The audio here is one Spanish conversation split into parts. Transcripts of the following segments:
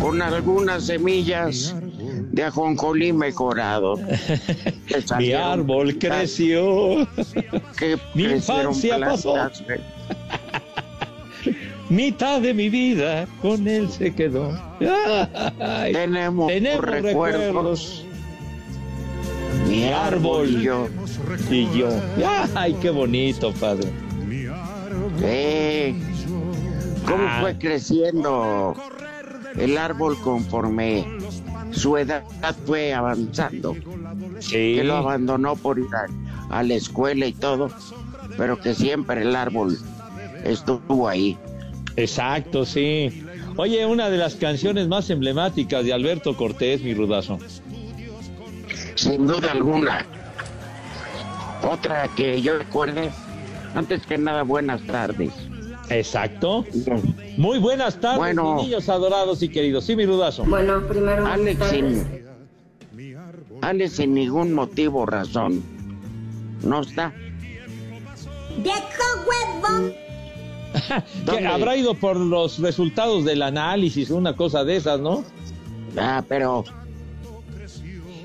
con algunas semillas de ajonjolí mejorado. Mi árbol creció, que mi infancia pasó. mitad de mi vida con él se quedó. Ay, Tenemos, tenemos recuerdos. recuerdos, Mi árbol y yo. y yo. Ay, qué bonito, padre. Eh, ¿Cómo Ah. fue creciendo el árbol conforme su edad fue avanzando? Sí, Que lo abandonó por ir a, a la escuela y todo, pero que siempre el árbol estuvo ahí. exacto, sí. Oye, una de las canciones más emblemáticas de Alberto Cortés, mi rudazo. Sin duda alguna. Otra que yo recuerde, antes que nada, buenas tardes. Exacto. Muy buenas tardes, Bueno. niños adorados y queridos. Sí, mi rudazo. Bueno, primero Alex sin, Alex sin ningún motivo o razón. No está. Que ¿Dónde? habrá ido por los resultados del análisis, una cosa de esas, ¿no? Ah, pero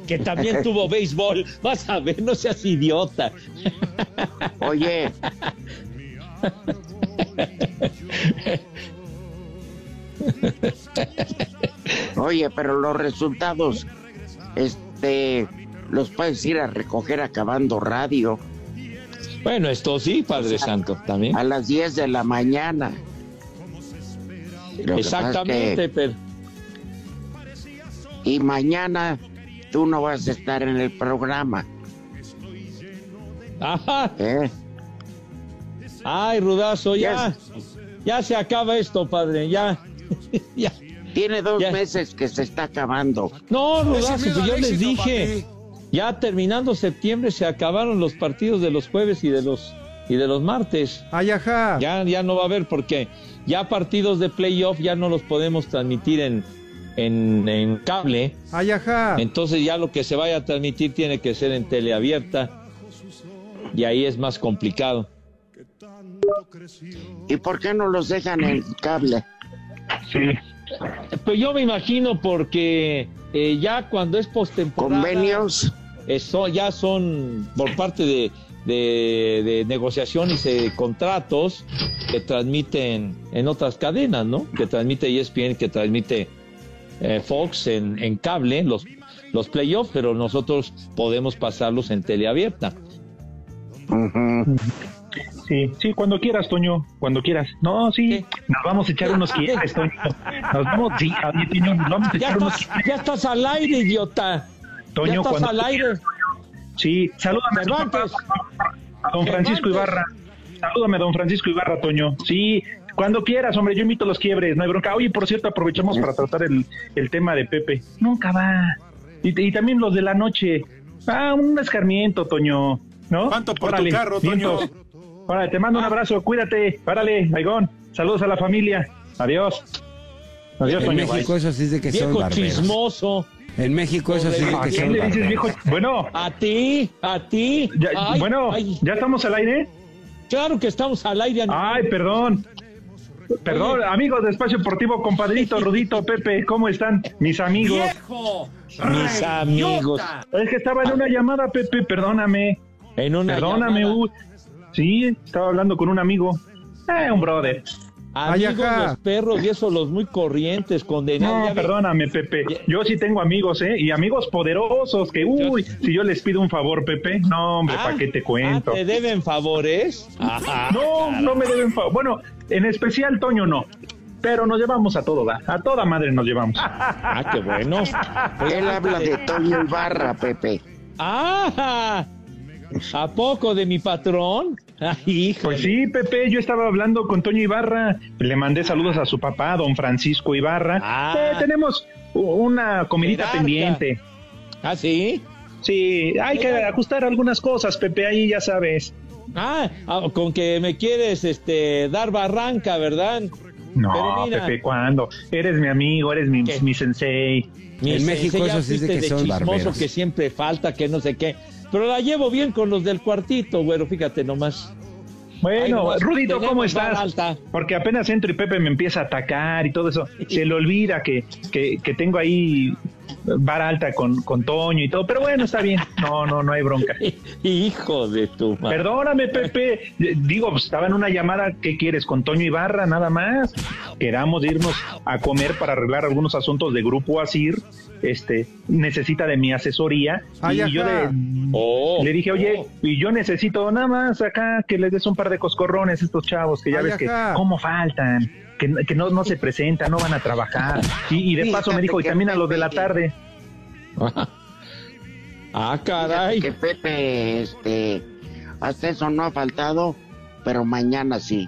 Que también tuvo béisbol. Vas a ver, no seas idiota. Oye. Oye, pero los resultados, este, los puedes ir a recoger acabando radio Bueno, esto sí, Padre Santo, también. a las 10 de la mañana. Lo es Exactamente, que- pero y mañana tú no vas a estar en el programa, Ajá. ¿eh? Ay, Rudazo, ya. Ya se acaba esto, padre, ya. ya. Tiene dos Ya. meses que se está acabando. No, miedo pues yo al les dije. Ya terminando septiembre se acabaron los partidos de los jueves y de los y de los martes. Ay, ajá. Ya, ya no va a haber porque ya partidos de playoff ya no los podemos transmitir en, en, en cable. Ay, ajá. Entonces ya lo que se vaya a transmitir tiene que ser en teleabierta. Y ahí es más complicado. ¿Y por qué no los dejan en cable? Pues yo me imagino porque eh, ya cuando es postemporada... ¿Convenios? Eso ya son por parte de, de, de negociaciones de contratos que transmiten en otras cadenas, ¿no? Que transmite ESPN, que transmite eh, Fox en, en cable, los, los playoffs, pero nosotros podemos pasarlos en teleabierta. Ujú. Sí, sí, cuando quieras, Toño, cuando quieras. No, sí, nos vamos a echar unos quiebres, Toño. Nos vamos, sí, oye, Toño, nos vamos a Ya echar unos estás, ya estás al aire, idiota. Toño, ya estás cuando al aire. Sí, salúdame a a don Francisco. Ibarra. Salúdame a don Francisco Ibarra, Toño. Sí, cuando quieras, hombre, yo invito los quiebres, no hay bronca. Oye, por cierto, aprovechamos para tratar el, el tema de Pepe. Nunca va. Y, y también los de la noche. Ah, un escarmiento, Toño. ¿No? ¿Cuánto por tu carro, Toño? Órale, te mando un abrazo, cuídate. Párale, Aigón. Saludos a la familia. Adiós. Adiós, En. México eso sí es de que son Viejo barberos. chismoso. En México eso sí es de ¿A que son le dices viejo? Bueno, A ti, a ti. ya- Ay, bueno, ay, ¿ya estamos al aire? claro que estamos al aire. Ay, perdón. Perdón, amigos de Espacio Deportivo, compadrito, Rudito, Pepe, ¿cómo están? Mis amigos. ¡Viejo! Mis amigos. Es que estaba en una llamada, Pepe, perdóname. En una Perdóname, llamada. Sí, estaba hablando con un amigo. Eh, un brother. Amigos Ay, los perros y esos los muy corrientes, condenados. No, perdóname, Pepe. Yo sí tengo amigos, ¿eh? Y amigos poderosos que, uy, si yo les pido un favor, Pepe, no, hombre, Ah, ¿para qué te cuento? ah, ¿Te deben favores? Ajá. No, no me deben favor. Bueno, en especial Toño no. Pero nos llevamos a todo, da. A toda madre nos llevamos. Ah, qué bueno. Él habla de Toño Ibarra, Pepe. Ah, ¿a poco de mi patrón? Ay, hijo. Pues sí, Pepe, yo estaba hablando con Toño Ibarra, le mandé saludos a su papá, don Francisco Ibarra. Ah. Eh, tenemos una comidita pendiente. ¿Ah, sí? Sí, hay que ajustar algunas cosas, Pepe, ahí ya sabes. Ah, ah, con que me quieres este dar barranca, ¿verdad? No. Pepe, ¿cuándo? Eres mi amigo, eres mi, mi sensei. Mi En sensei, México ya eso sí es de que son chismoso barberos. que siempre falta, que no sé qué. Pero la llevo bien con los del cuartito, güero, fíjate nomás. Bueno, Rudito, ¿cómo estás? Porque apenas entro y Pepe me empieza a atacar y todo eso. Se le olvida que, que, que tengo ahí vara alta con, con Toño y todo. Pero bueno, está bien. No, no, no hay bronca. Hijo de tu madre. Perdóname, Pepe. Digo, pues, estaba en una llamada. ¿Qué quieres? Con Toño Ibarra, nada más. Queramos irnos a comer para arreglar algunos asuntos de Grupo Asir. Este, necesita de mi asesoría. Ay, y yo Oh, le dije, oye, oh. y yo necesito nada más acá que les des un par de coscorrones a estos chavos que ya Ay, ves que cómo faltan, que, que no, no se presentan, no van a trabajar. Y, y de paso me dijo, y también a los de la tarde. Ah, Fíjate caray. Que Pepe, este, hasta eso no ha faltado, pero mañana sí.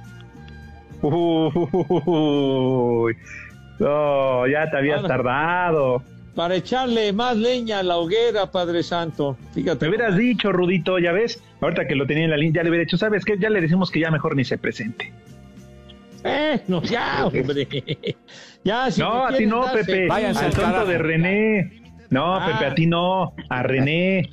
Uy, no, ya te habías tardado. Para echarle más leña a la hoguera, Padre Santo. Fíjate. Te hubieras dicho, Rudito, ya ves, ahorita que lo tenía en la línea, ya le hubiera dicho, ¿sabes qué? Ya le decimos que ya mejor ni se presente. Eh, no, ya, hombre. ya, si no, a ti no, darse- Pepe, váyanse al tonto de René. No, Ah. Pepe, a ti no, a René.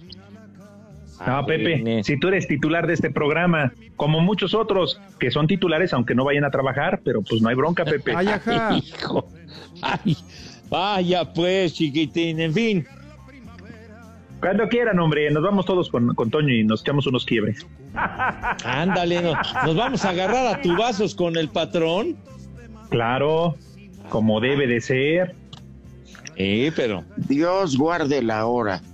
Ah, No, Pepe, René. si tú eres titular de este programa, como muchos otros que son titulares, aunque no vayan a trabajar, pero pues no hay bronca, Pepe. Ay, ajá. Hijo. Ay, vaya pues, chiquitín. En fin. Cuando quieran, hombre, nos vamos todos con, con Toño y nos echamos unos quiebres. Ándale, no, nos vamos a agarrar a tubazos con el patrón. Claro, como debe de ser. Eh, pero. Dios guarde la hora.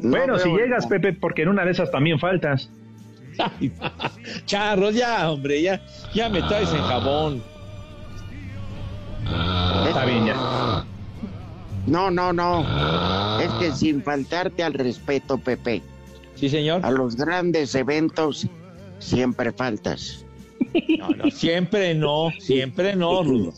No bueno, si llegas, Pepe, porque en una de esas también faltas. Ay, charros, ya, hombre, ya, ya me traes en jabón. Está bien, ya. No, no, no. Es que sin faltarte al respeto, Pepe, Sí, señor. a los grandes eventos siempre faltas. No, no, siempre no, siempre no, Rudo.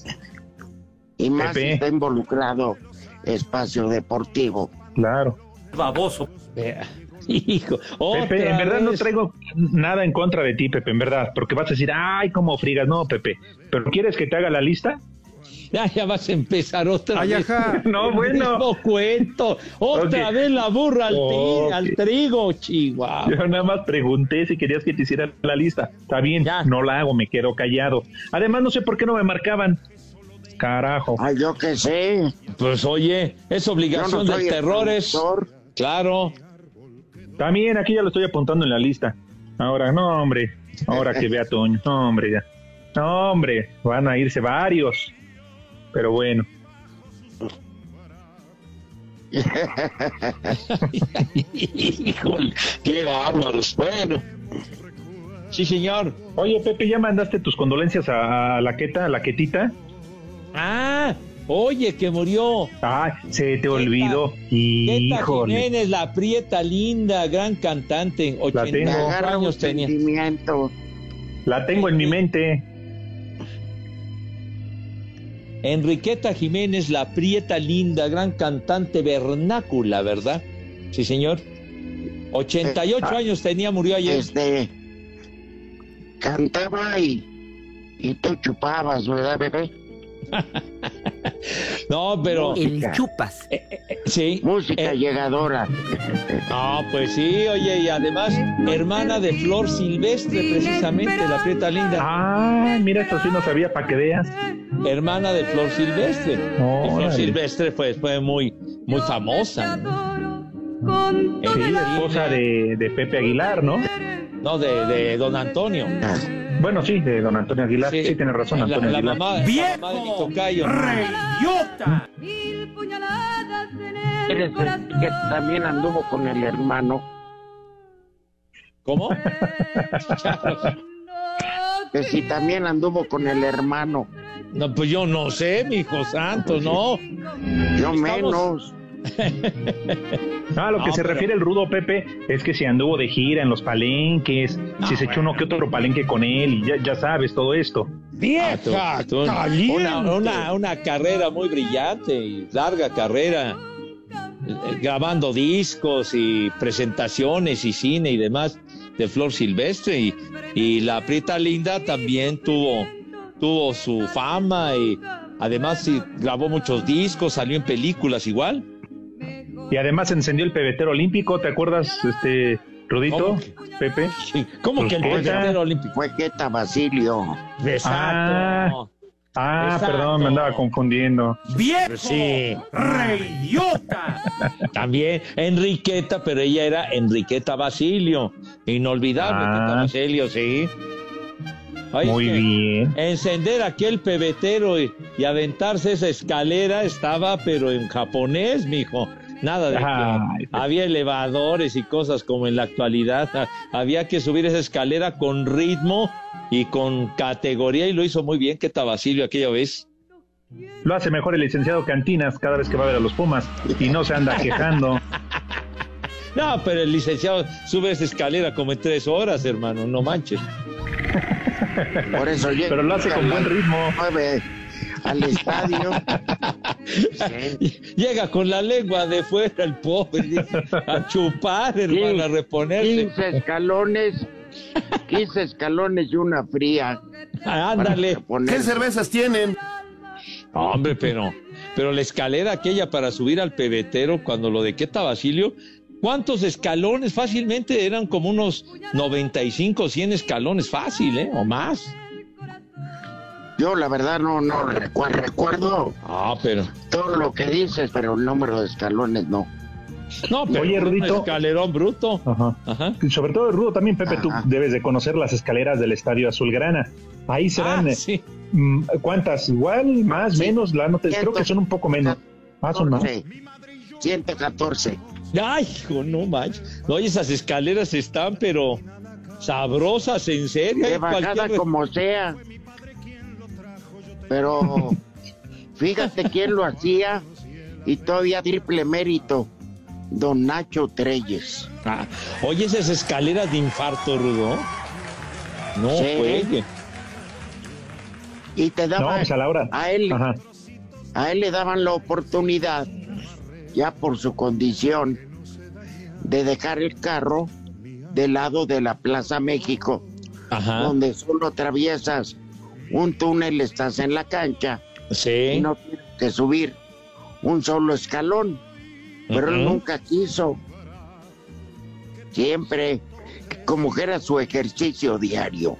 Y más Pepe. está involucrado espacio deportivo. Claro. Baboso. Vea, Hijo, Pepe, en verdad no traigo nada en contra de ti, Pepe, en verdad, porque vas a decir, ay, cómo frigas, no, Pepe, pero ¿quieres que te haga la lista? Ya, ya vas a empezar otra Ay, vez. ajá. No, bueno. mismo cuento. Otra vez la burra al, ti- Ok. al trigo, chihuahua. Yo nada más pregunté si querías que te hiciera la lista. Está bien, Ya. no la hago, me quedo callado. Además, no sé por qué no me marcaban. Carajo. Ay, yo qué sé. Pues oye, es obligación no del el terrores. productor. Claro. También aquí ya lo estoy apuntando en la lista. Ahora, no, hombre. Ahora que vea Toño. No, hombre, ya. No, hombre. Van a irse varios. Pero bueno. Híjole, qué bárbaros. Bueno, Sí, señor. Oye, Pepe, ¿ya mandaste tus condolencias a, la Queta, a la Quetita? Ah, oye, que murió. Ah, se te olvidó. Queta Híjole. Jiménez, la prieta linda, gran cantante, tengo. 88 Agarra un años tenía. La tengo en mi mente. Enriqueta Jiménez, la prieta linda, gran cantante vernácula, ¿verdad? Sí, señor. 88 Eh, años tenía, murió ayer. Este. Cantaba y. Y tú chupabas, ¿verdad, bebé? No, pero El chupas. sí. Música eh, llegadora. Ah, pues sí, oye, y además, hermana de Flor Silvestre, precisamente, la prieta linda. Ah, mira, esto sí no sabía para que veas. Hermana de Flor Silvestre. y Flor. Silvestre fue, fue muy, muy famosa. ¿no? Sí, esposa de, de Pepe Aguilar, ¿no? No, de, de Don Antonio. Bueno, sí, de don Antonio Aguilar. Sí, tiene razón, la, Antonio la Aguilar. mamá, la mamá de mi tocayo. ¡Reyota! ¿Eres el que también anduvo con el hermano? ¿Cómo? Que si también anduvo con el hermano. No, pues yo no sé, mi hijo santo, no. Yo Estamos- menos. Ah, lo que No, se pero- refiere el rudo Pepe es que si anduvo de gira en los palenques, si se echó uno que otro palenque con él, y ya, ya sabes todo esto. Ah, tú- tú- una, una, una carrera muy brillante y larga carrera, eh, grabando discos y presentaciones y cine y demás de Flor Silvestre. Y, y la Prieta Linda también tuvo, tuvo su fama y además sí, grabó muchos discos, salió en películas igual. Y además encendió el pebetero olímpico, ¿te acuerdas, este Rudito, ¿Cómo? Pepe? ¿Cómo que el Pues, pebetero olímpico? Fue Queta Basilio. Exacto. Ah, Exacto. perdón, me andaba confundiendo. ¡Viejo! Sí. ¡Reyota! También Enriqueta, pero ella era Enriqueta Basilio. Inolvidable, Ah. Basilio, sí. Oye, Muy bien. Encender aquel pebetero y, y aventarse esa escalera estaba, pero en japonés, mijo. Nada de que había elevadores y cosas como en la actualidad. Ah, Había que subir esa escalera con ritmo y con categoría y lo hizo muy bien Queta Basilio aquella vez. Lo hace mejor el licenciado Cantinas cada vez que va a ver a los Pumas y no se anda quejando. No, pero el licenciado sube esa escalera como en tres horas, hermano, no manches. Por eso llega. Pero lo hace con buen ritmo. Mueve al estadio. Llega con la lengua de fuera el pobre, a chupar, hermano, a reponerse. 15 escalones. 15 escalones y una fría. Ah, Ándale. ¿Qué cervezas tienen? Hombre, pero, pero la escalera aquella para subir al pebetero, cuando lo de Queta Basilio, ¿cuántos escalones? Fácilmente eran como unos 95, 100 escalones, fácil, ¿eh? O más. Yo la verdad no, no recuerdo, recuerdo Ah, pero. todo lo que dices, pero el número de escalones no. No, pero Oye, un Rudito. escalerón bruto. Ajá. Ajá. Y Sobre todo el rudo también, Pepe, tú debes de conocer las escaleras del Estadio Azulgrana. Ahí serán, Ah, eh, sí. mm, ¿cuántas? ¿Igual? ¿Más? Sí. ¿Menos? La nota, creo que son un poco menos. Ah, más. 14. 114. Ay, hijo, no manches. No, y esas escaleras están, pero sabrosas, en serio. De Hay bajada cualquier- como sea. Pero fíjate quién lo hacía y todavía triple mérito. Don Nacho Treyes. Ah, oye, esas escaleras de infarto, Rudo. No Sí. juegue. Y te No, daban pues a la hora. a él, Ajá. a él le daban la oportunidad, ya por su condición, de dejar el carro del lado de la Plaza México, Ajá. donde solo atraviesas un túnel, estás en la cancha y Sí. no tienes que subir un solo escalón. Pero nunca quiso. Siempre, como que era su ejercicio diario.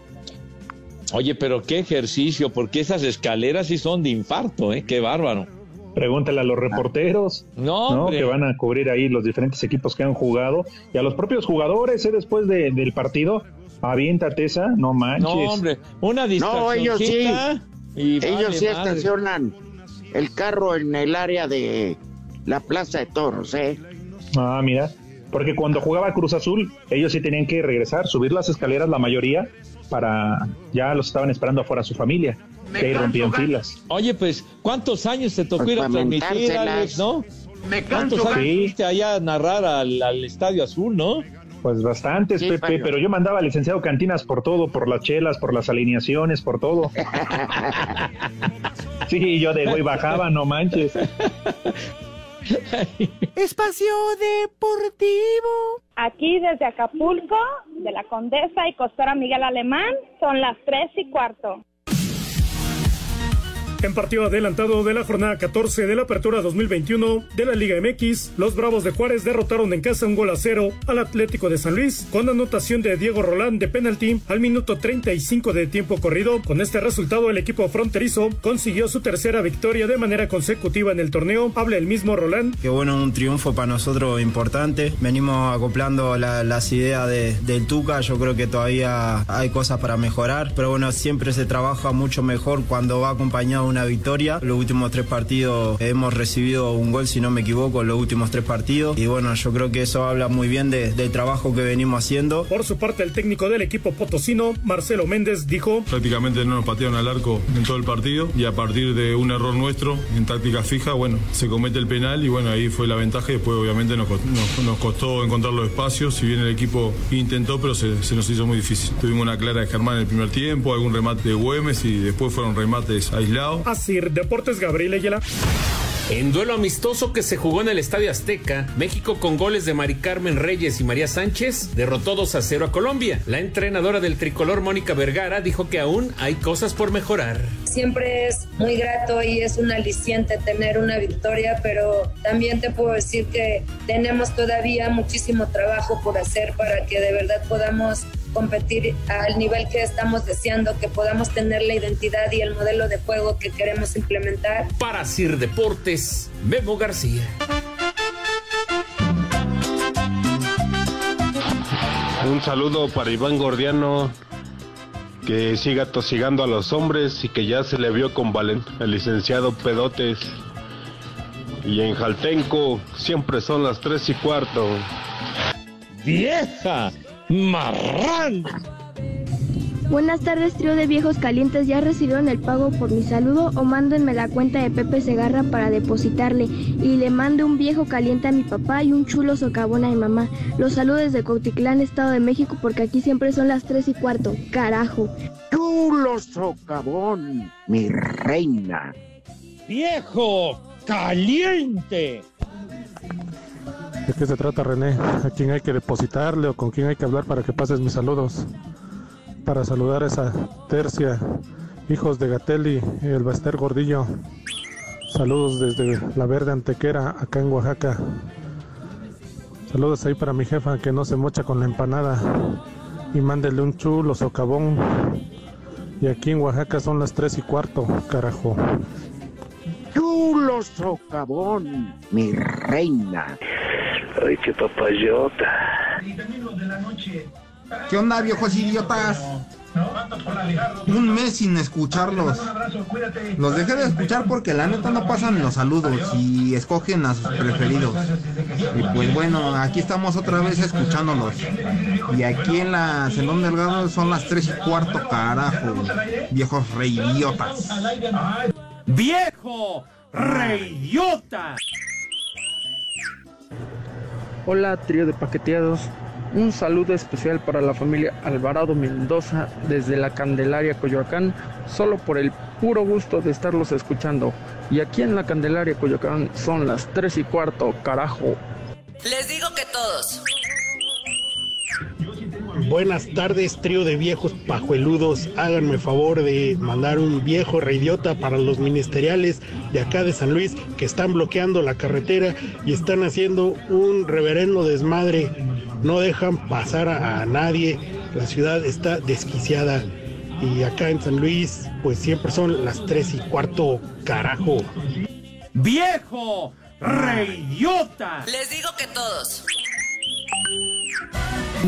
Oye, pero qué ejercicio, porque esas escaleras sí son de infarto, ¿eh? Qué bárbaro. Pregúntale a los reporteros, No, ¿no? Que van a cubrir ahí los diferentes equipos que han jugado. Y a los propios jugadores, ¿eh? Después de- del partido, aviéntate esa, no manches. No, hombre, una No, ellos sí. y Ellos vale sí madre. estacionan el carro en el área de la Plaza de Toros, ¿eh? Ah, mira. porque cuando jugaba Cruz Azul, ellos sí tenían que regresar, subir las escaleras, la mayoría, para ya los estaban esperando afuera su familia, que ahí rompían filas. Oye, pues, ¿cuántos años te tocó Pues ir a transmitir. Alex, no? Me ¿Cuántos canso, años sí. fuiste allá a narrar al, al Estadio Azul, no? Pues bastantes, Sí, Pepe, pero yo mandaba al licenciado Cantinas por todo, por las chelas, por las alineaciones, por todo. Sí, yo de güey bajaba, no manches. Espacio Deportivo. Aquí desde Acapulco, de la Condesa y Costora Miguel Alemán, son las tres y cuarto. En partido adelantado de la jornada 14 de la Apertura 2021 de la Liga MX, los Bravos de Juárez derrotaron en casa un gol a cero al Atlético de San Luis con anotación de Diego Rolán de penalti al minuto 35 de tiempo corrido. Con este resultado, el equipo fronterizo consiguió su tercera victoria de manera consecutiva en el torneo. Habla el mismo Rolán. Que bueno, un triunfo para nosotros importante. Venimos acoplando la- las ideas de- del Tuca. Yo creo que todavía hay cosas para mejorar. Pero bueno, siempre se trabaja mucho mejor cuando va acompañado de victoria. Los últimos tres partidos hemos recibido un gol, si no me equivoco, en los últimos tres partidos. Y bueno, yo creo que eso habla muy bien de- del trabajo que venimos haciendo. Por su parte, el técnico del equipo potosino, Marcelo Méndez, dijo Prácticamente no nos patearon al arco en todo el partido y a partir de un error nuestro en táctica fija, bueno, se comete el penal y bueno, ahí fue la ventaja y después obviamente nos, co- nos- nos costó encontrar los espacios, si bien el equipo intentó, pero se, se nos hizo muy difícil. Tuvimos una clara de Germán en el primer tiempo, algún remate de Güemes y después fueron remates aislados. Así, Deportes Gabriel Ayala. En duelo amistoso que se jugó en el Estadio Azteca, México con goles de Mari Carmen Reyes y María Sánchez derrotó 2 a 0 a Colombia. La entrenadora del tricolor Mónica Vergara dijo que aún hay cosas por mejorar. Siempre es muy grato y es un aliciente tener una victoria, pero también te puedo decir que tenemos todavía muchísimo trabajo por hacer para que de verdad podamos competir al nivel que estamos deseando, que podamos tener la identidad y el modelo de juego que queremos implementar. Para Sir Deportes, Memo García. Un saludo para Iván Gordiano, que siga tosigando a los hombres y que ya se le vio con Valen, el licenciado Pedotes. Y en Jaltenco siempre son las tres y cuarto. ¡Vieja! ¡Marrán! Buenas tardes, trío de viejos calientes. ¿Ya recibieron el pago por mi saludo o mándenme la cuenta de Pepe Segarra para depositarle? Y le mando un viejo caliente a mi papá y un chulo socavón a mi mamá. Los saludos desde Cautitlán, Estado de México, porque aquí siempre son las tres y cuarto. Carajo. Chulo socavón, mi reina. ¡Viejo caliente! ¿De qué se trata, René? ¿A quién hay que depositarle o con quién hay que hablar para que pases mis saludos? Para saludar a esa tercia, hijos de Gatelli el Baster Gordillo. Saludos desde la Verde Antequera, acá en Oaxaca. Saludos ahí para mi jefa que no se mocha con la empanada. Y mándele un chulo socavón. Y aquí en Oaxaca son las tres y cuarto, carajo. Chulo socavón, mi reina. Ay, qué papayota. ¿Qué onda, viejos idiotas? Un mes sin escucharlos. Los dejé de escuchar porque la neta no pasan los saludos y escogen a sus preferidos. Y pues bueno, aquí estamos otra vez escuchándolos. Y aquí en la Zenón Delgado son las 3 y cuarto, carajo. Viejos reidiotas. ¡Viejo! ¡Reidiota! Hola, trío de paqueteados. Un saludo especial para la familia Alvarado Mendoza desde la Candelaria Coyoacán, solo por el puro gusto de estarlos escuchando. Y aquí en la Candelaria Coyoacán son las 3 y cuarto, carajo. Les digo que todos. Buenas tardes, trío de viejos pajueludos. Háganme favor de mandar un viejo reidiota para los ministeriales de acá de San Luis que están bloqueando la carretera y están haciendo un reverendo desmadre. No dejan pasar a, a nadie. La ciudad está desquiciada. Y acá en San Luis, pues siempre son las tres y cuarto, carajo. ¡Viejo! ¡Reidiota! Les digo que todos.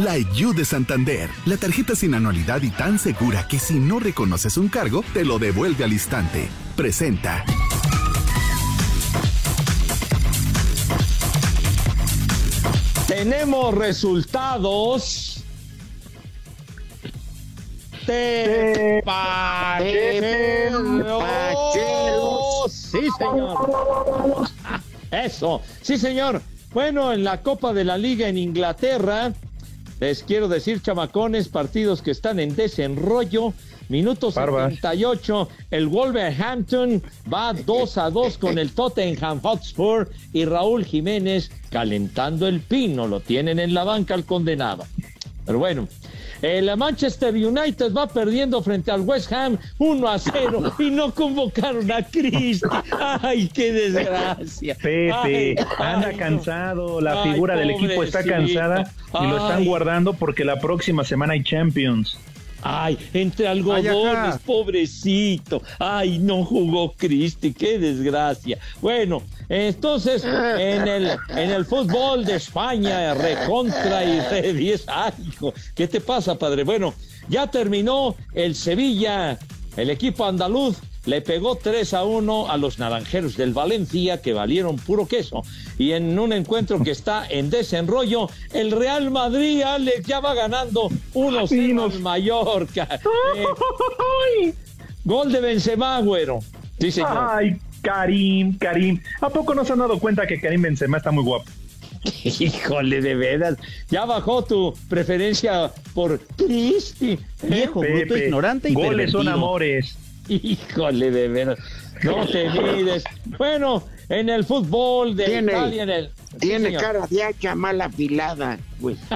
La IU de Santander, la tarjeta sin anualidad y tan segura que si no reconoces un cargo, te lo devuelve al instante. Presenta. Tenemos resultados. Te Sí, señor. Eso. Sí, señor. Bueno, en la Copa de la Liga en Inglaterra, les quiero decir, chamacones, partidos que están en desenrollo. Minuto 78, el Wolverhampton va 2 a 2 con el Tottenham Hotspur y Raúl Jiménez calentando el pino, lo tienen en la banca al condenado. Pero bueno, el Manchester United va perdiendo frente al West Ham 1 a 0 y no convocaron a Cristi. ¡Ay, qué desgracia! Pepe, anda cansado, la figura del equipo está cansada y lo están guardando porque la próxima semana hay Champions. Ay, entre algodones, pobrecito. Ay, no jugó Cristi, qué desgracia. Bueno, entonces, en el, en el fútbol de España, recontra y re 10. Ay, hijo, ¿qué te pasa, padre? Bueno, ya terminó el Sevilla, el equipo andaluz le pegó 3 a 1 a los naranjeros del Valencia, que valieron puro queso. Y en un encuentro que está en desenrollo, el Real Madrid, Alex, ya va ganando 1-0 al Mallorca. Eh, gol de Benzema, güero. Sí, señor. Ay, Karim, Karim. ¿A poco no se han dado cuenta que Karim Benzema está muy guapo? Híjole, de veras. Ya bajó tu preferencia por Cristi. Viejo, bruto, ignorante y Goles son amores. Híjole, de veras. No te mides. Bueno, en el fútbol de Tiene- Italia, en el. Tiene señor. cara de hacha mal afilada, güey.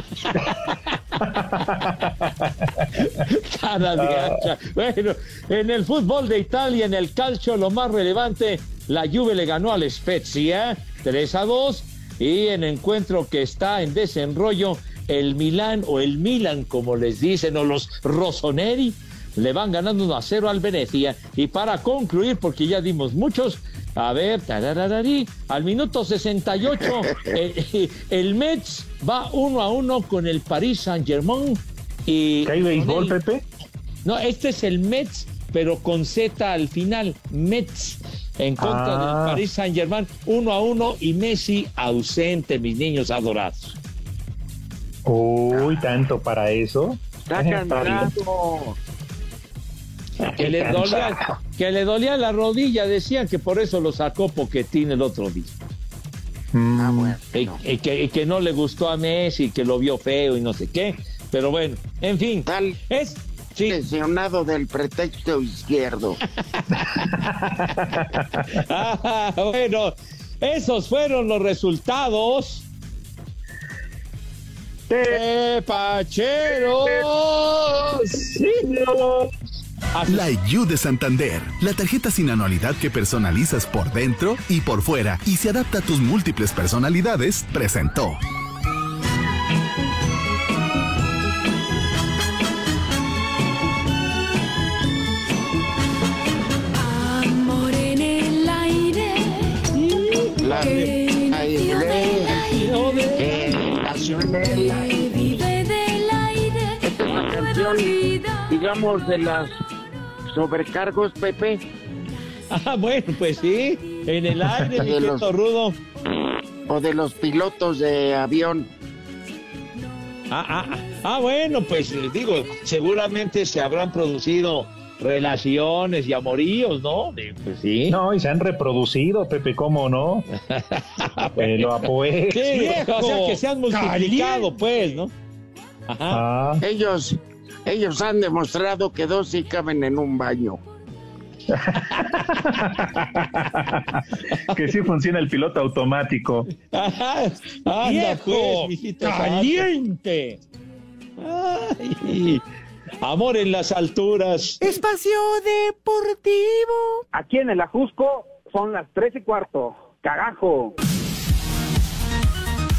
Cara de hacha. Bueno, en el fútbol de Italia, en el calcio, lo más relevante, la Juve le ganó al Spezia 3 a 2 y en encuentro que está en desenrollo, el Milán o el Milan, como les dicen, o los Rossoneri, le van ganando 1 a 0 al Venecia. Y para concluir, porque ya dimos muchos, a ver, tararararí, al minuto 68, el, el Mets va 1 a 1 con el Paris Saint-Germain. Y ¿Hay béisbol, el- Pepe? No, este es el Mets, pero con Z al final, Mets. En contra Ah. del Paris Saint-Germain, 1 a 1 y Messi ausente, mis niños adorados. Uy, tanto para eso. Está bien. Que le, dolía, que le dolía la rodilla, decían que por eso lo sacó Poquetín el otro día. Mm, Y, y que, y que no le gustó a Messi, que lo vio feo y no sé qué. Pero bueno, en fin. Tal es lesionado del pretexto izquierdo. Ah, bueno, esos fueron los resultados. De La IU de Santander, la tarjeta sin anualidad que personalizas por dentro y por fuera y se adapta a tus múltiples personalidades, presentó. Amor en el aire. La que nació del aire. que nació en el aire. que vive del aire. Esta es No la puedo canción, olvidar. digamos, de las sobrecargos, Pepe. Ah, bueno, pues sí, en el aire, mi los- rudo. O de los pilotos de avión. Ah, ah, ah, ah, bueno, pues eh, digo, seguramente se habrán producido relaciones y amoríos, ¿no? De- Pues sí. No, y se han reproducido, Pepe, ¿cómo no? Te lo apuesto. Sí, viejo, o sea, que se han multiplicado, pues, ¿no? Ajá. Ah, Ellos, ellos han demostrado que dos sí caben en un baño. que sí funciona el piloto automático. Ajá. Anda, Viejo, pues, caliente. Ay, amor en las alturas. Espacio Deportivo. Aquí en el Ajusco son las tres y cuarto. Carajo.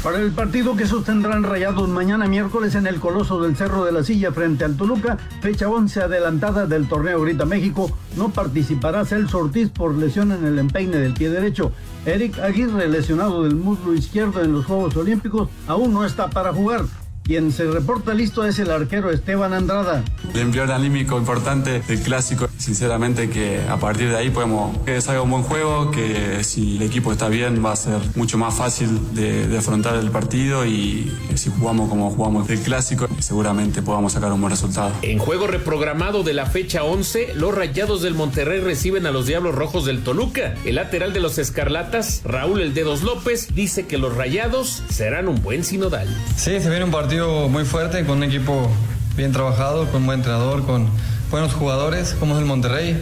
Para el partido que sostendrán Rayados mañana miércoles en el Coloso del Cerro de la Silla frente al Toluca, fecha 11 adelantada del torneo Grita México, no participará Celso Ortiz por lesión en el empeine del pie derecho. Eric Aguirre, lesionado del muslo izquierdo en los Juegos Olímpicos, aún no está para jugar. Quien se reporta listo es el arquero Esteban Andrada. El anímico importante del clásico. Sinceramente que a partir de ahí podemos que salga un buen juego, que si el equipo está bien va a ser mucho más fácil de, de afrontar el partido y si jugamos como jugamos el clásico seguramente podamos sacar un buen resultado. En juego reprogramado de la fecha 11, los Rayados del Monterrey reciben a los Diablos Rojos del Toluca. El lateral de los Escarlatas, Raúl El Dedos López, dice que los Rayados serán un buen sinodal. Sí, se viene un partido muy fuerte, con un equipo bien trabajado, con un buen entrenador, con buenos jugadores, como es el Monterrey.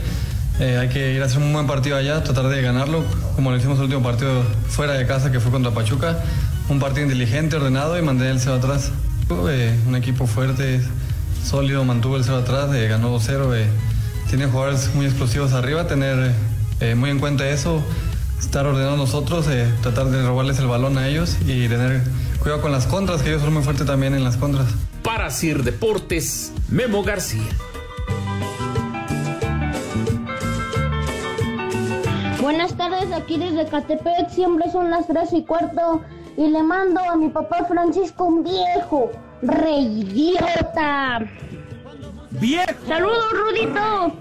Eh, hay que ir a hacer un buen partido allá, tratar de ganarlo, como lo hicimos el último partido fuera de casa, que fue contra Pachuca. Un partido inteligente, ordenado y mantener el cero atrás. Eh, un equipo fuerte, sólido, mantuvo el cero atrás, eh, ganó 2-0. tiene jugadores muy explosivos arriba, tener muy en cuenta eso, estar ordenando nosotros, tratar de robarles el balón a ellos y tener Cuidado con las contras, que ellos son muy fuertes también en las contras. Para Sir Deportes, Memo García. Buenas tardes, aquí desde Catepec, siempre son las 3 y cuarto. Y le mando a mi papá Francisco un viejo, reyota. ¡Viejo! ¡Saludos, Rudito!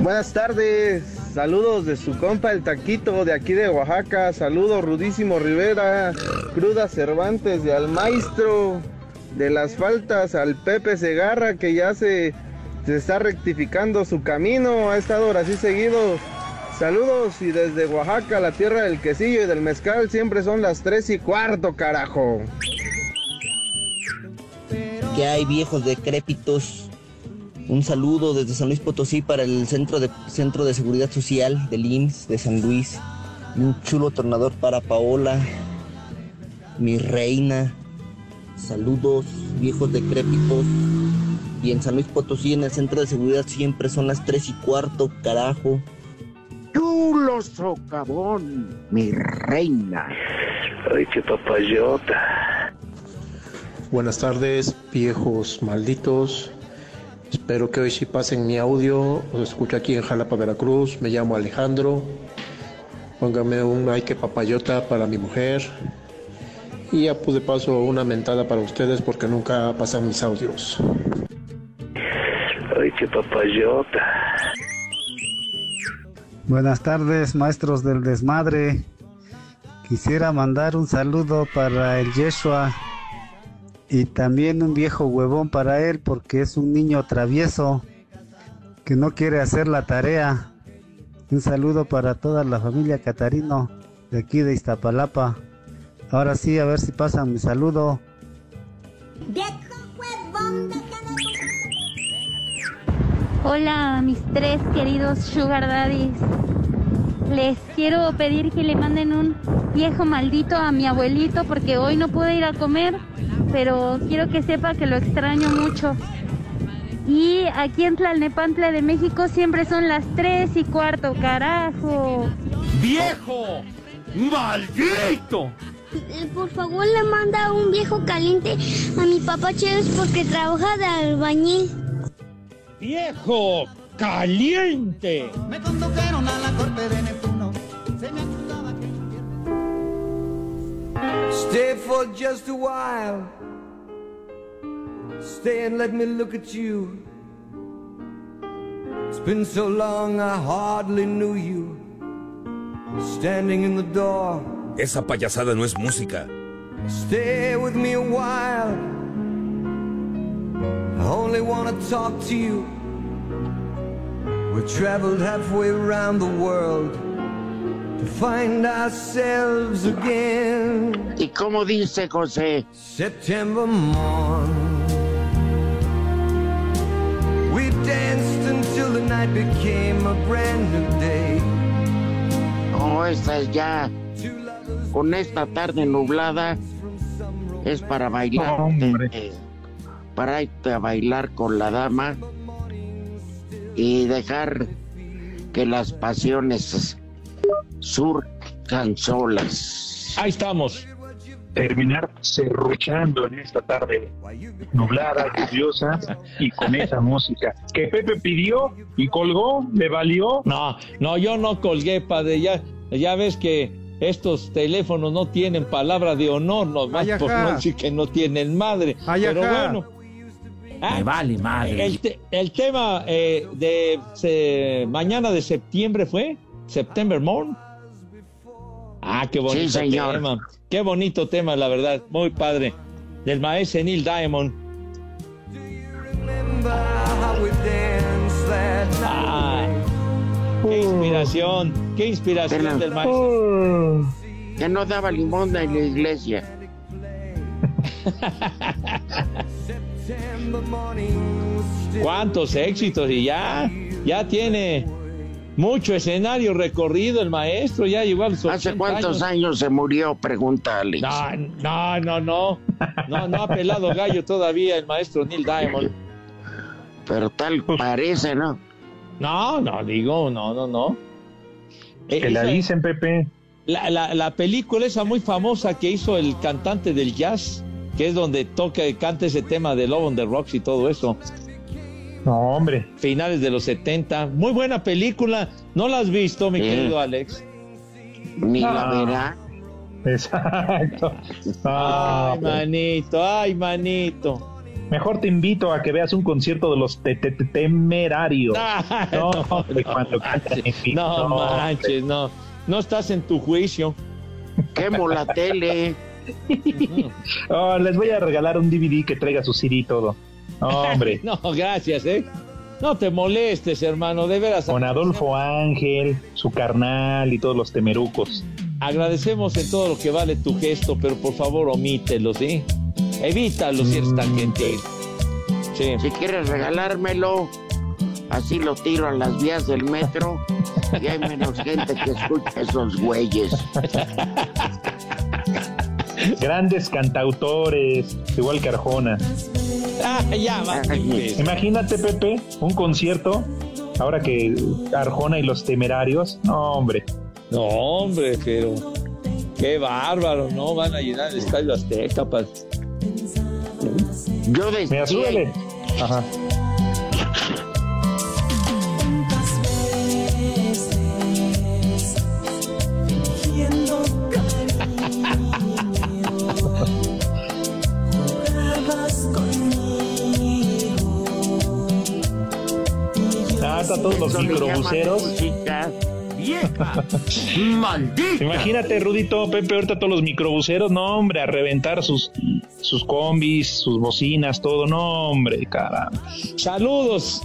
Buenas tardes. Saludos de su compa el Taquito de aquí de Oaxaca. Saludos Rudísimo Rivera, Cruda Cervantes de al maestro de las faltas al Pepe Segarra que ya se, se está rectificando su camino. Ha estado ahora sí seguido. Saludos y desde Oaxaca, la tierra del quesillo y del mezcal, siempre son las tres y cuarto, carajo. Que hay viejos decrépitos un saludo desde San Luis Potosí para el Centro de, Centro de Seguridad Social del IMSS de San Luis. Y un chulo tornador para Paola, mi reina. Saludos, viejos decrépitos. Y en San Luis Potosí, en el Centro de Seguridad, siempre son las 3 y cuarto, carajo. Chulo socavón, mi reina. Ay, qué papayota. Buenas tardes, viejos malditos. Espero que hoy sí pasen mi audio. Os escucho aquí en Jalapa, Veracruz. Me llamo Alejandro. Póngame un ay que papayota para mi mujer. Y ya pude paso una mentada para ustedes porque nunca pasan mis audios. Ay, qué papayota. Buenas tardes, maestros del desmadre. Quisiera mandar un saludo para el Yeshua y también un viejo huevón para él porque es un niño travieso que no quiere hacer la tarea. Un saludo para toda la familia Catarino de aquí de Iztapalapa. Ahora sí, a ver si pasan mi saludo. Hola, mis tres queridos Sugar Daddies. Les quiero pedir que le manden un viejo maldito a mi abuelito porque hoy no pude ir a comer pero quiero que sepa que lo extraño mucho. Y aquí en Tlalnepantla de México siempre son las 3 y cuarto, carajo. ¡Viejo! ¡Maldito! Por favor, le manda un viejo caliente a mi papá Chévez porque trabaja de albañil. ¡Viejo caliente! Me condujeron a la Stay for just a while. Stay and let me look at you. It's been so long I hardly knew you. Standing in the door. Esa payasada no es música. Stay with me a while. I only want to talk to you. We traveled halfway around the world ¿Y cómo dice José? September morn. We danced until the night became a brand new day. Oh, esta es ya. Con esta tarde nublada es para bailar. eh, para irte a bailar con la dama y dejar que las pasiones surcan solas. Ahí estamos. terminar serruchando en esta tarde nublada, lluviosa y con esa música que Pepe pidió y colgó, le valió. No, no, yo no colgué, padre. Ya, ya ves que estos teléfonos no tienen palabra de honor, nomás Ay, por no decir que no tienen madre. Ay, Pero bueno. Me vale madre. El, te- el tema eh, de se- mañana de septiembre fue September Morn. Ah, qué bonito Sí, señor. tema. Qué bonito tema, la verdad. Muy padre. Del maestro Neil Diamond. Ah, qué inspiración, qué inspiración Pero- del maestro. Que no daba limosna en la iglesia. Cuántos éxitos y ya, ya tiene mucho escenario recorrido el maestro, ya llegó a los ¿Hace 80 cuántos años se murió? Pregunta Alex. No, no, no, no, no, no ha pelado gallo todavía el maestro Neil Diamond. Pero tal parece, ¿no? No, no, digo, no, no, no. Eh, Que la esa- dicen, Pepe. La, la, la película esa muy famosa que hizo el cantante del jazz, que es donde toca y canta ese tema de Love on the Rocks y todo eso. No, hombre. Finales de los 70. Muy buena película. ¿No la has visto, mi querido Alex? Ni la Ah. verá. Exacto. Ah, Ay, manito, ay, manito. Mejor te invito a que veas un concierto de los te- te- te- temerarios. Ah, No, no, hombre, no cuando manches, no, manches, no. No estás en tu juicio. Quemo la tele. Oh, les voy a regalar un DVD que traiga su CD y todo. No, hombre. No, gracias, ¿eh? No te molestes, hermano, de veras. Con Adolfo Ángel, su carnal y todos los temerucos. Agradecemos en todo lo que vale tu gesto, pero por favor omítelo, ¿sí? Evítalo si eres tan gentil. Sí. Si quieres regalármelo, así lo tiro a las vías del metro y hay menos gente que escucha esos güeyes. Grandes cantautores, igual que Arjona. Ya, va. Imagínate, Pepe, un concierto, ahora que Arjona y los temerarios. No, hombre. No, hombre, pero qué bárbaro, ¿no? Van a llenar el estadio Azteca, pa- Yo Mira, decía, súbele. Ajá. Los microbuseros. música. ¡Vieja! ¡Maldita! Imagínate, Rudito, Pepe, ahorita todos los microbuseros, no, hombre, a reventar sus, sus combis, sus bocinas, todo, no, hombre, caramba. Saludos,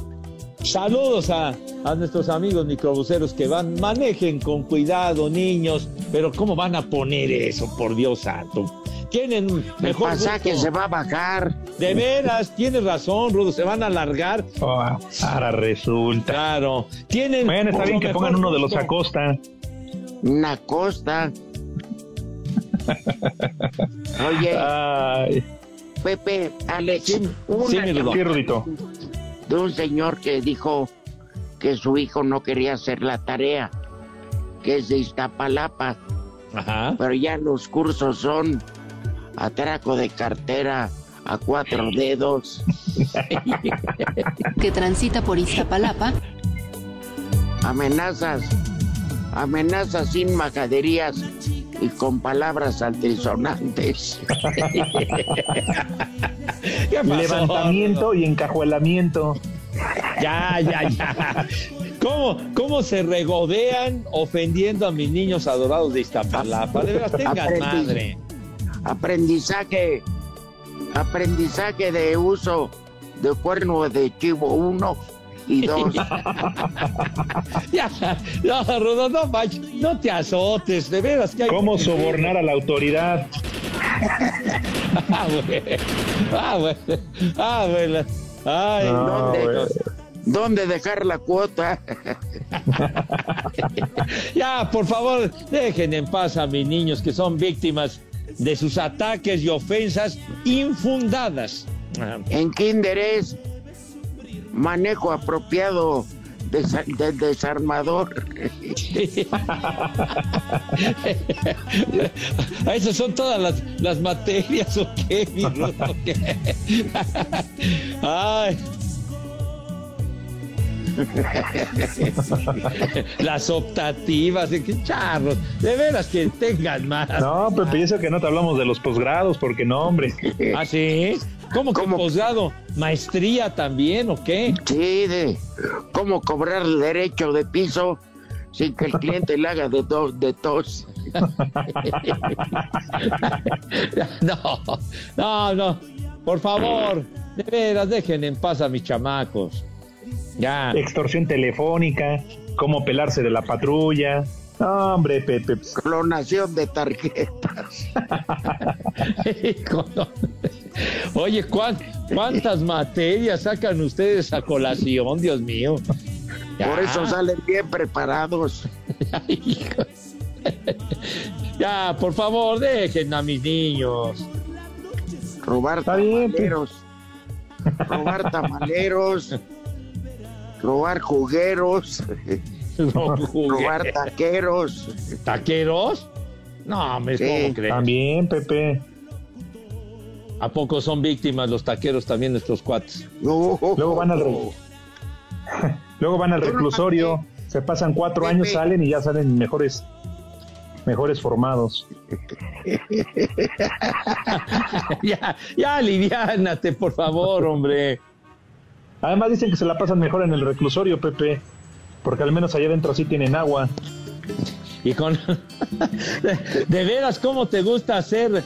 saludos a, a nuestros amigos microbuseros que van, manejen con cuidado, niños, pero ¿cómo van a poner eso, por Dios santo? Tienen El mejor pasaje gusto. se va a bajar. De veras, tienes razón, Rudo, se van a alargar. Oh, ahora resulta. Claro, tienen. Bueno, está bien que pongan uno de los. Acosta. Una costa. Oye, Ay, Pepe, Alex, una sí, mi Rudo. sí, Rudito. de un señor que dijo que su hijo no quería hacer la tarea, que es de Iztapalapa, Ajá. pero ya los cursos son atraco de cartera a cuatro dedos, que transita por Iztapalapa, amenazas, amenazas sin majaderías y con palabras altisonantes. ¿Qué pasó, Levantamiento y encajuelamiento. Ya, ya, ya. ¿Cómo, ¿Cómo se regodean ofendiendo a mis niños adorados de Iztapalapa? De veras, tengan Aprendí. madre. Aprendizaje, aprendizaje de uso de cuerno de chivo uno y dos. Ya, no, Rudo, no, no te azotes, de veras que hay... ¿Cómo sobornar a la autoridad? Ah, bueno. Ah, bueno. Ah, bueno. Ay, No, ¿Dónde, güey. ¿Dónde dejar la cuota? Ya, por favor, dejen en paz a mis niños que son víctimas de sus ataques y ofensas infundadas. En Kinder es manejo apropiado desa- del desarmador. Esas son todas las, las materias, ¿o qué, Rudo? ¿Qué? Ay. Las optativas, de que charros, de veras que tengan más. No, Pepe, y eso que no te hablamos de los posgrados, porque no, hombre. ¿Ah, sí? ¿Cómo que posgrado? ¿Maestría también o qué? Sí, de cómo cobrar el derecho de piso sin que el cliente le haga de, to- de tos. No, no, no. Por favor, de veras, dejen en paz a mis chamacos. Ya. Extorsión telefónica, cómo pelarse de la patrulla. No, hombre, Pepe. Clonación de tarjetas. Oye, ¿cuán- ¿cuántas materias sacan ustedes a colación, Dios mío? Por eso salen bien preparados. Ya, por favor, dejen a mis niños. Robar tamaleros. robar tamaleros. robar jugueros. robar taqueros. ¿Taqueros? No, me Sí. ¿cómo crees? También, Pepe. ¿A poco son víctimas los taqueros también nuestros cuates? Luego van al re- Luego van al reclusorio, se pasan cuatro años, salen y ya salen mejores, mejores formados. ya, ya, aliviánate, por favor, hombre. Además dicen que se la pasan mejor en el reclusorio, Pepe, porque al menos allá adentro sí tienen agua. Y con... de, veras, ¿cómo te gusta hacer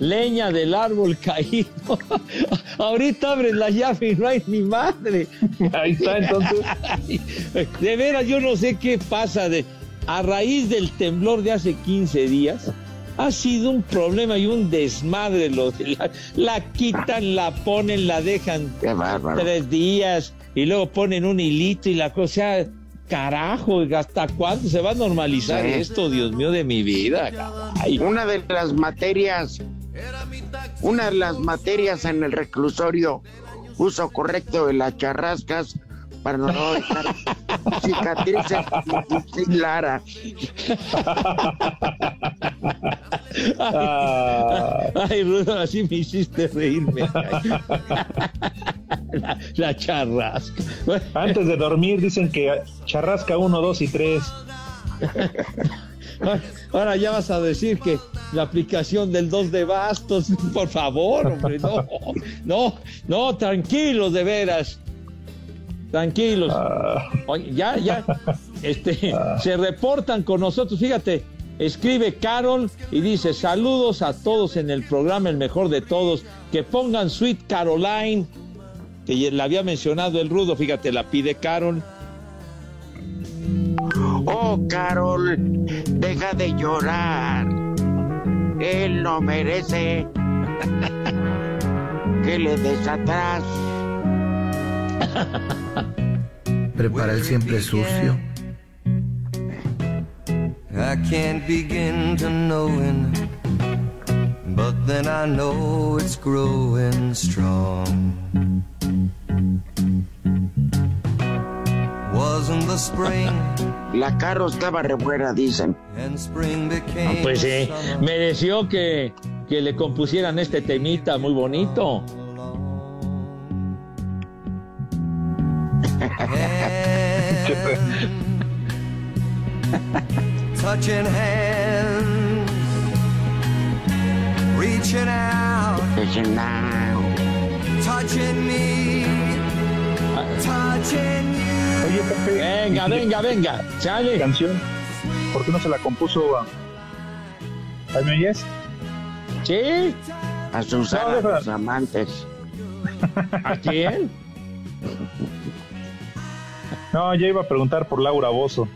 leña del árbol caído? Ahorita abres la llave y no hay ni madre. Ahí está, entonces. De veras, yo no sé qué pasa de... A raíz del temblor de hace 15 días, ha sido un problema y un desmadre. Lo de la, la quitan, la ponen, la dejan tres días y luego ponen un hilito y la cosa... Carajo, ¿hasta cuándo se va a normalizar Sí. esto, Dios mío, de mi vida? caray? Una de las materias, una de las materias en el reclusorio, uso correcto de las charrascas para no dejar cicatrices sin Lara. Ah. Ay, Rudo, así me hiciste reírme. La, la charrasca. Antes de dormir dicen que charrasca uno, dos y tres. Ahora ya vas a decir que la aplicación del 2 de bastos, por favor, hombre, no, no, no, tranquilos de veras, tranquilos. Oye, ya, ya, este, se reportan con nosotros, fíjate, escribe Carol y dice, saludos a todos en el programa El Mejor de Todos, que pongan Sweet Caroline, que ya la había mencionado el Rudo, fíjate, la pide Carol. Oh, Carol, deja de llorar. Él no merece que le des atrás. Prepara el siempre sucio. I can't begin to knowing, but then I know it's growing strong. Wasn't the spring La Caro estaba re buena, dicen. and spring Ah, Pues sí, summer. mereció que, que le compusieran este temita muy bonito. touching hands, reaching out, Reaching out. touching me, touching you. Oye, Pepe. Venga, venga, venga, chale. Canción. ¿Por qué no se la compuso a. ¿Ahí me oyes? Sí. A sus, No, a sus amantes. ¿A quién? No, yo iba a preguntar por Laura Bozo.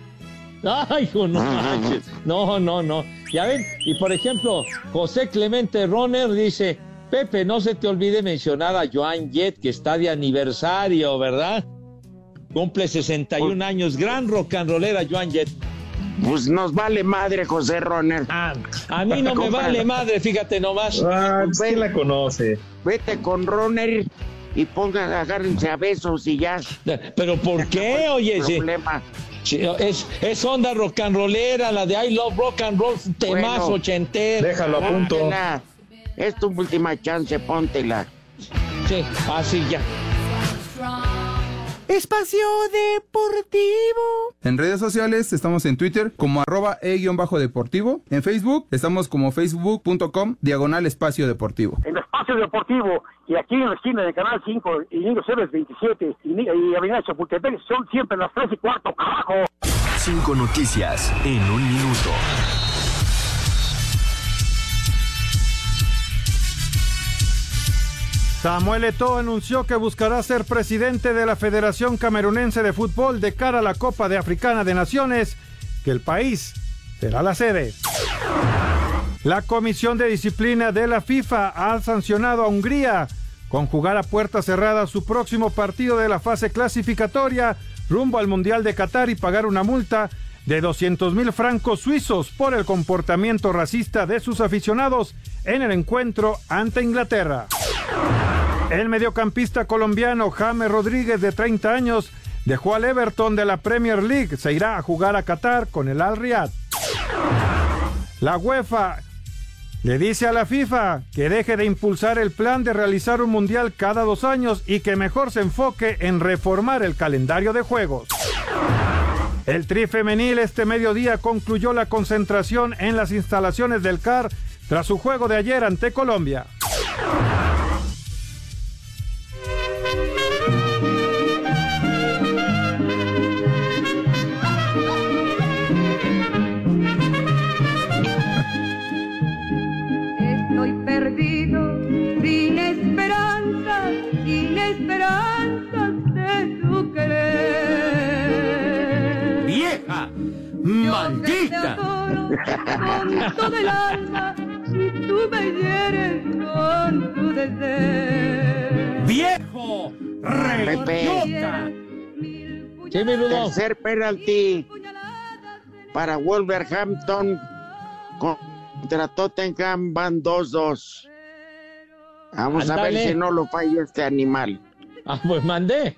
Ay, hijo, no manches. No, no, no. Ya ven, y por ejemplo, José Clemente Roner dice, Pepe, no se te olvide mencionar a Joan Jett, que está de aniversario, ¿verdad? Cumple 61 años, gran rock and rollera Joan Jett. Pues nos vale madre, José Roner. Ah, a mí no me vale madre, fíjate nomás. Ah, ¿quién la conoce? Vete con Roner y pongan, agárrense a besos y ya. Pero ¿por qué? Oye, sí. problema. Es, es onda rock and rollera, la de I Love Rock and Roll, temas Bueno, ochentero. Déjalo a punto. Es tu última chance, póntela. Sí, así ya. Espacio Deportivo. En redes sociales estamos en Twitter como arroba e-deportivo. En Facebook estamos como facebook.com diagonal espacio deportivo. En Espacio Deportivo y aquí en la esquina del Canal 5 y Niño Ceres 27 y, y Avenida Chapultepec son siempre las 3 y cuarto, carajo. Cinco noticias en un minuto. Samuel Eto'o anunció que buscará ser presidente de la Federación Camerunense de Fútbol de cara a la Copa de Africana de Naciones, que el país será la sede. La Comisión de Disciplina de la FIFA ha sancionado a Hungría con jugar a puerta cerrada su próximo partido de la fase clasificatoria rumbo al Mundial de Qatar y pagar una multa de 200 mil francos suizos por el comportamiento racista de sus aficionados en el encuentro ante Inglaterra. El mediocampista colombiano James Rodríguez, de 30 años, dejó al Everton de la Premier League. Se irá a jugar a Qatar con el Al Riyad. La UEFA le dice a la FIFA que deje de impulsar el plan de realizar un mundial cada dos años y que mejor se enfoque en reformar el calendario de juegos. El tri femenil este mediodía concluyó la concentración en las instalaciones del CAR tras su juego de ayer ante Colombia. Adoro con todo el alma y tú me hieres con tu deseo. ¡Viejo! ¡Reyota! Sí. Tercer penalti para Wolverhampton contra Tottenham van 2-2. Vamos a ver si no lo falla este animal. Ah, pues mandé.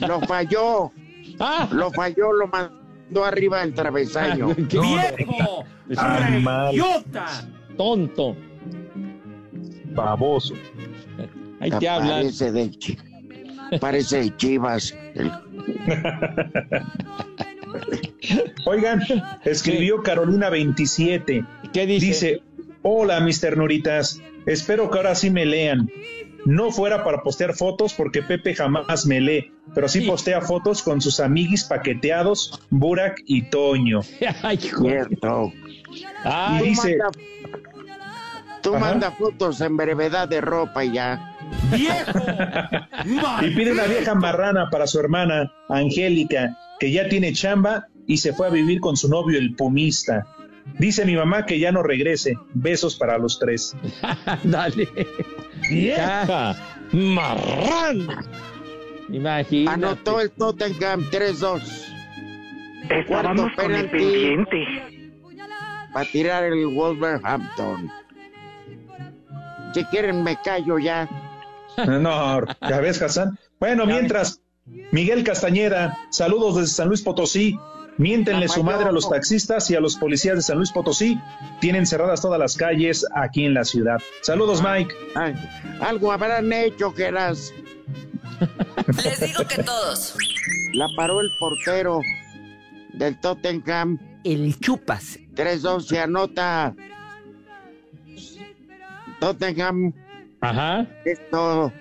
Lo falló. Ah. Lo falló, lo mandó arriba del travesaño. ¡Viejo! Animal. ¡Reyota! Tonto. Baboso. Ahí te hablan. Parece de, parece de Chivas. El- Oigan, escribió Carolina 27. ¿Qué dice? Dice, hola mis ternuritas, espero que ahora sí me lean. No fuera para postear fotos porque Pepe jamás me lee, pero sí postea fotos con sus amiguis paqueteados, Burak y Toño. Ay. Cierto. Ah, Y dice, Manda- tú Ajá. manda fotos en brevedad de ropa y ya. ¡Viejo! y pide una vieja marrana para su hermana, Angélica, que ya tiene chamba y se fue a vivir con su novio el pumista. Dice mi mamá que ya no regrese. Besos para los tres. Dale. Vieja. Marrán. Imagina. Anotó el Tottenham 3-2. Estábamos con el pendiente. Para tirar el Wolverhampton. Si quieren me callo ya. No, ya ves, Hassan. Bueno, mientras, Miguel Castañeda, saludos desde San Luis Potosí. Miéntenle su madre a los taxistas y a los policías de San Luis Potosí. Tienen cerradas todas las calles aquí en la ciudad. Saludos, Mike. Ay, algo habrán hecho que eras. Les digo que todos. La paró el portero del Tottenham. El chupas. 3-2 se anota. Tottenham. Ajá. Esto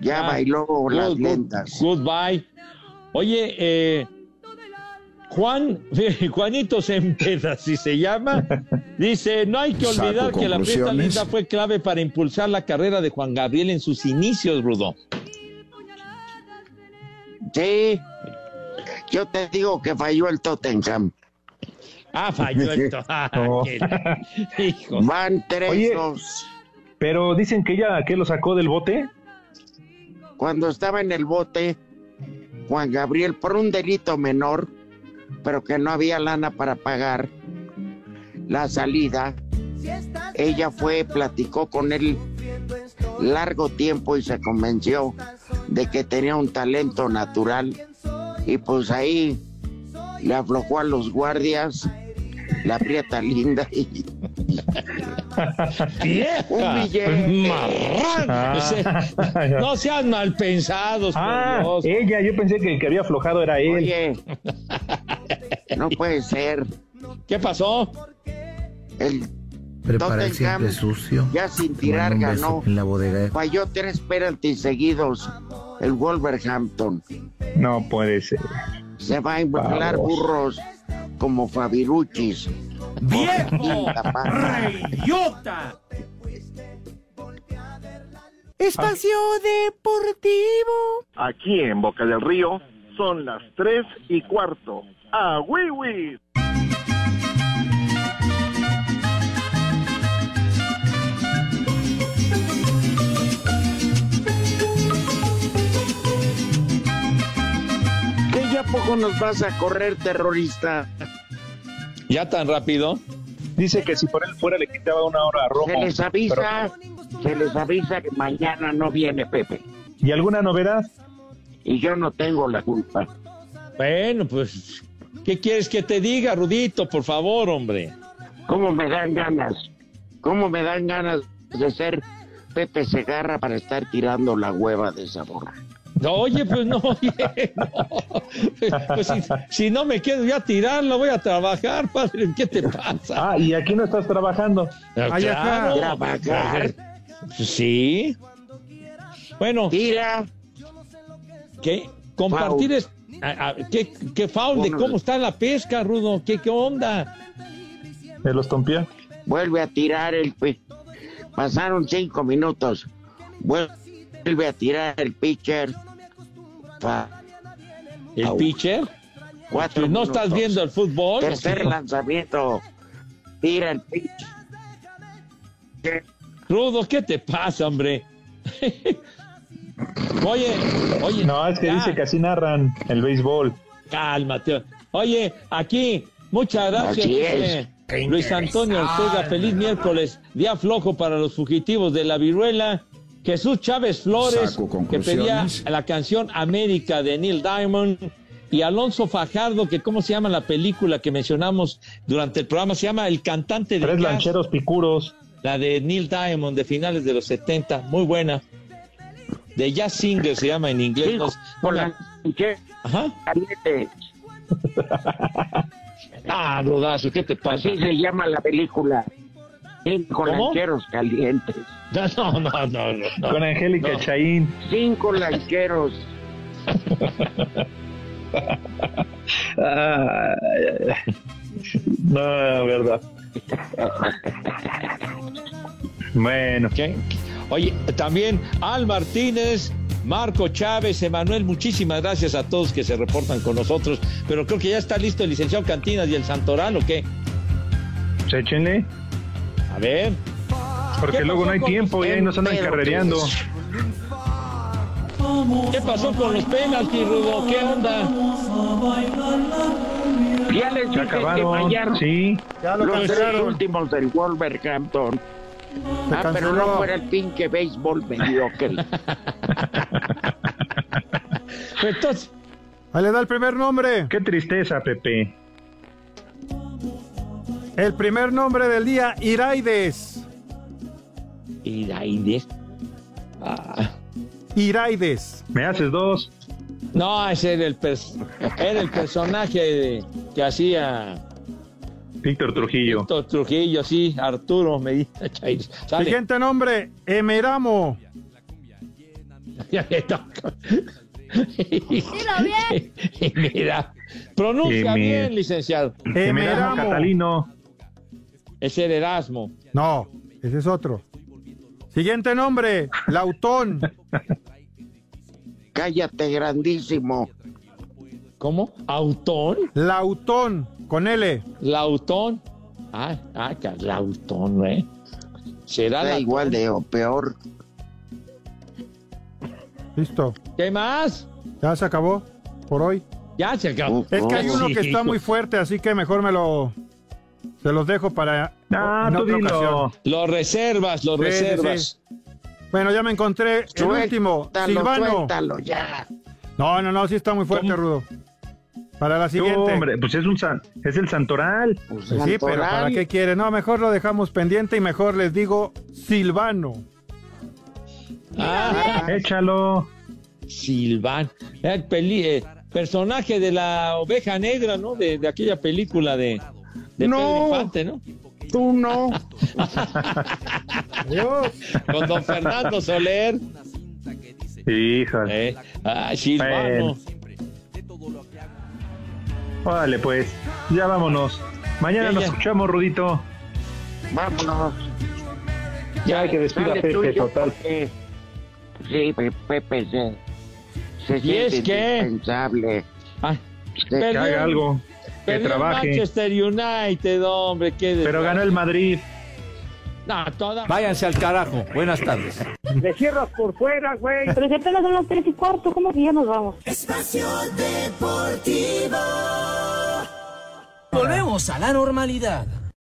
ya Ah, bailó las good- good- lentas. Goodbye. Oye, eh, Juan, Juanito Sempeda, si se llama, dice, no hay que olvidar que la fiesta linda fue clave para impulsar la carrera de Juan Gabriel en sus inicios, Rudo. Sí, yo te digo que falló el Tottenham. Ah, falló. Ah, qué la- Hijo. Van Oye. 3-2. Pero dicen que ella, que lo sacó del bote. Cuando estaba en el bote, Juan Gabriel, por un delito menor, pero que no había lana para pagar la salida, ella fue, platicó con él largo tiempo y se convenció de que tenía un talento natural y pues ahí le aflojó a los guardias la prieta linda y Vieja, Un billete. marrano. Ah. No sean mal pensados. Ah, ella, yo pensé que el que había aflojado era él. Oye, no puede ser. ¿Qué pasó? El Prepara el siempre sucio. ya sin tirar, ganó. En la bodega. Falló tres penaltis seguidos el Wolverhampton. No puede ser. Se va a inflar burros como Fabiruchis. ¡Viejo! ¡Reyota! Espacio Deportivo. Aquí en Boca del Río son las 3 y cuarto. ¡A Wiwi! ¿Qué ya poco nos vas a correr, terrorista? ¿Ya tan rápido? Dice que si por él fuera le quitaba una hora a Romo. Se les avisa, se les avisa que mañana no viene Pepe. ¿Y alguna novedad? Y yo no tengo la culpa. Bueno, pues, ¿qué quieres que te diga, Rudito? Por favor, hombre. ¿Cómo me dan ganas? ¿Cómo me dan ganas de ser Pepe Segarra para estar tirando la hueva de sabor? No, oye, pues no, oye, no. Pues si, si no me quedo ya a tirarlo, voy a trabajar, padre. ¿Qué te pasa? Ah, y aquí no estás trabajando. Ay, acá. ¿Trabajar? Sí. Bueno. Tira. ¿Qué? Compartir es. A- a- ¿Qué, qué foul de cómo está la pesca, Rudo? ¿Qué, qué onda? ¿De los Tompía? Vuelve a tirar el... pi- Pasaron cinco minutos. Vuelve a tirar el pitcher. Fa- ¿El Au. pitcher? Cuatro Pues no estás viendo el fútbol. Tercer lanzamiento. Tira el pitcher. Rudo, ¿qué te pasa, hombre? oye, oye. No, es que ya, dice que así narran el béisbol. Cálmate. Oye, aquí, muchas gracias. Dice Luis Antonio Ortega, feliz miércoles. Día flojo para los fugitivos de la viruela. Jesús Chávez Flores, que pedía la canción América de Neil Diamond. Y Alonso Fajardo, que cómo se llama la película que mencionamos durante el programa, se llama El cantante de Tres jazz. lancheros picuros. La de Neil Diamond de finales de los 70, muy buena. De Jazz Singer se llama en inglés. Sí, no- con la Ajá. Ah, Rodazo, ¿qué te pasa? Así se llama la película. Cinco ¿Cómo? lancheros calientes. No, no, no, no. no. Con Angélica No. Chaín. Cinco lancheros. No, verdad. Bueno, ¿Qué? Oye, también Al Martínez, Marco Chávez, Emanuel, muchísimas gracias a todos que se reportan con nosotros. Pero creo que ya está listo el licenciado Cantinas y el Santoral, ¿o qué? échenle. A ver. Porque ¿Qué luego no hay tiempo y ahí nos andan carrereando. ¿Qué pasó con los penaltis, Rudo? ¿Qué onda? Ya les dije que acabaron. fallaron Sí. Ya lo los tres cancelaron. últimos del Wolverhampton. Ah, pero no fuera el pinche béisbol mediocre. Entonces, Ahí le da el primer nombre. Qué tristeza, Pepe. El primer nombre del día, Iraides. ahí Ah, Iraides. Me haces dos. no, ese era el, era el personaje de- que hacía Víctor Trujillo. Víctor Trujillo, sí, Arturo Medina Chávez. Sale. Siguiente nombre, Emeramo. Ya le toca. Mira, pronuncia bien, licenciado. Emeramo. Catalino. Ese era Erasmo. No, ese es otro. Siguiente nombre, Lautón. Cállate, grandísimo. ¿Cómo? ¿Autón? Lautón, con L. ¿Lautón? Ah, ah, Lautón, ¿eh? Será Da la... igual de o peor. Listo. ¿Qué más? Ya se acabó por hoy. Ya se acabó. Uf. Es que hay uno sí, que está muy fuerte, así que mejor me lo. Se los dejo para. Ah, en tú otra dilo. ocasión. Lo reservas, lo Sí, sí, reservas. Bueno, ya me encontré el último, Silvano. suéltalo ya. No, no, no, sí está muy fuerte, ¿Cómo? Rudo. Para la siguiente. No, hombre, pues es un san- es el Santoral. Pues sí, pero ¿para qué quiere? No, mejor lo dejamos pendiente y mejor les digo Silvano. Ah, échalo. Silván. El peli- eh, personaje de la oveja negra, ¿no? De, de aquella película de, de No. Pedro Infante, ¿no? Tú no. Con don Fernando Soler. Híjole. Eh, ah, Silvano. Órale, pues. Ya vámonos. Mañana Ya, nos ya. escuchamos, Rudito. Vámonos. Ya que despida Dale Pepe, tuyo, total. porque- Sí, Pe- Pepe se, se ¿Y es siente qué? indispensable. Ah, Se- Que haga algo. Que trabaje. Manchester United, hombre. Qué Pero ganó el Madrid. No, toda... Váyanse al carajo. Buenas tardes. Le cierras por fuera, güey. Pero si apenas son las tres y cuarto, ¿cómo que ya nos vamos? Espacio Deportivo. Volvemos a la normalidad.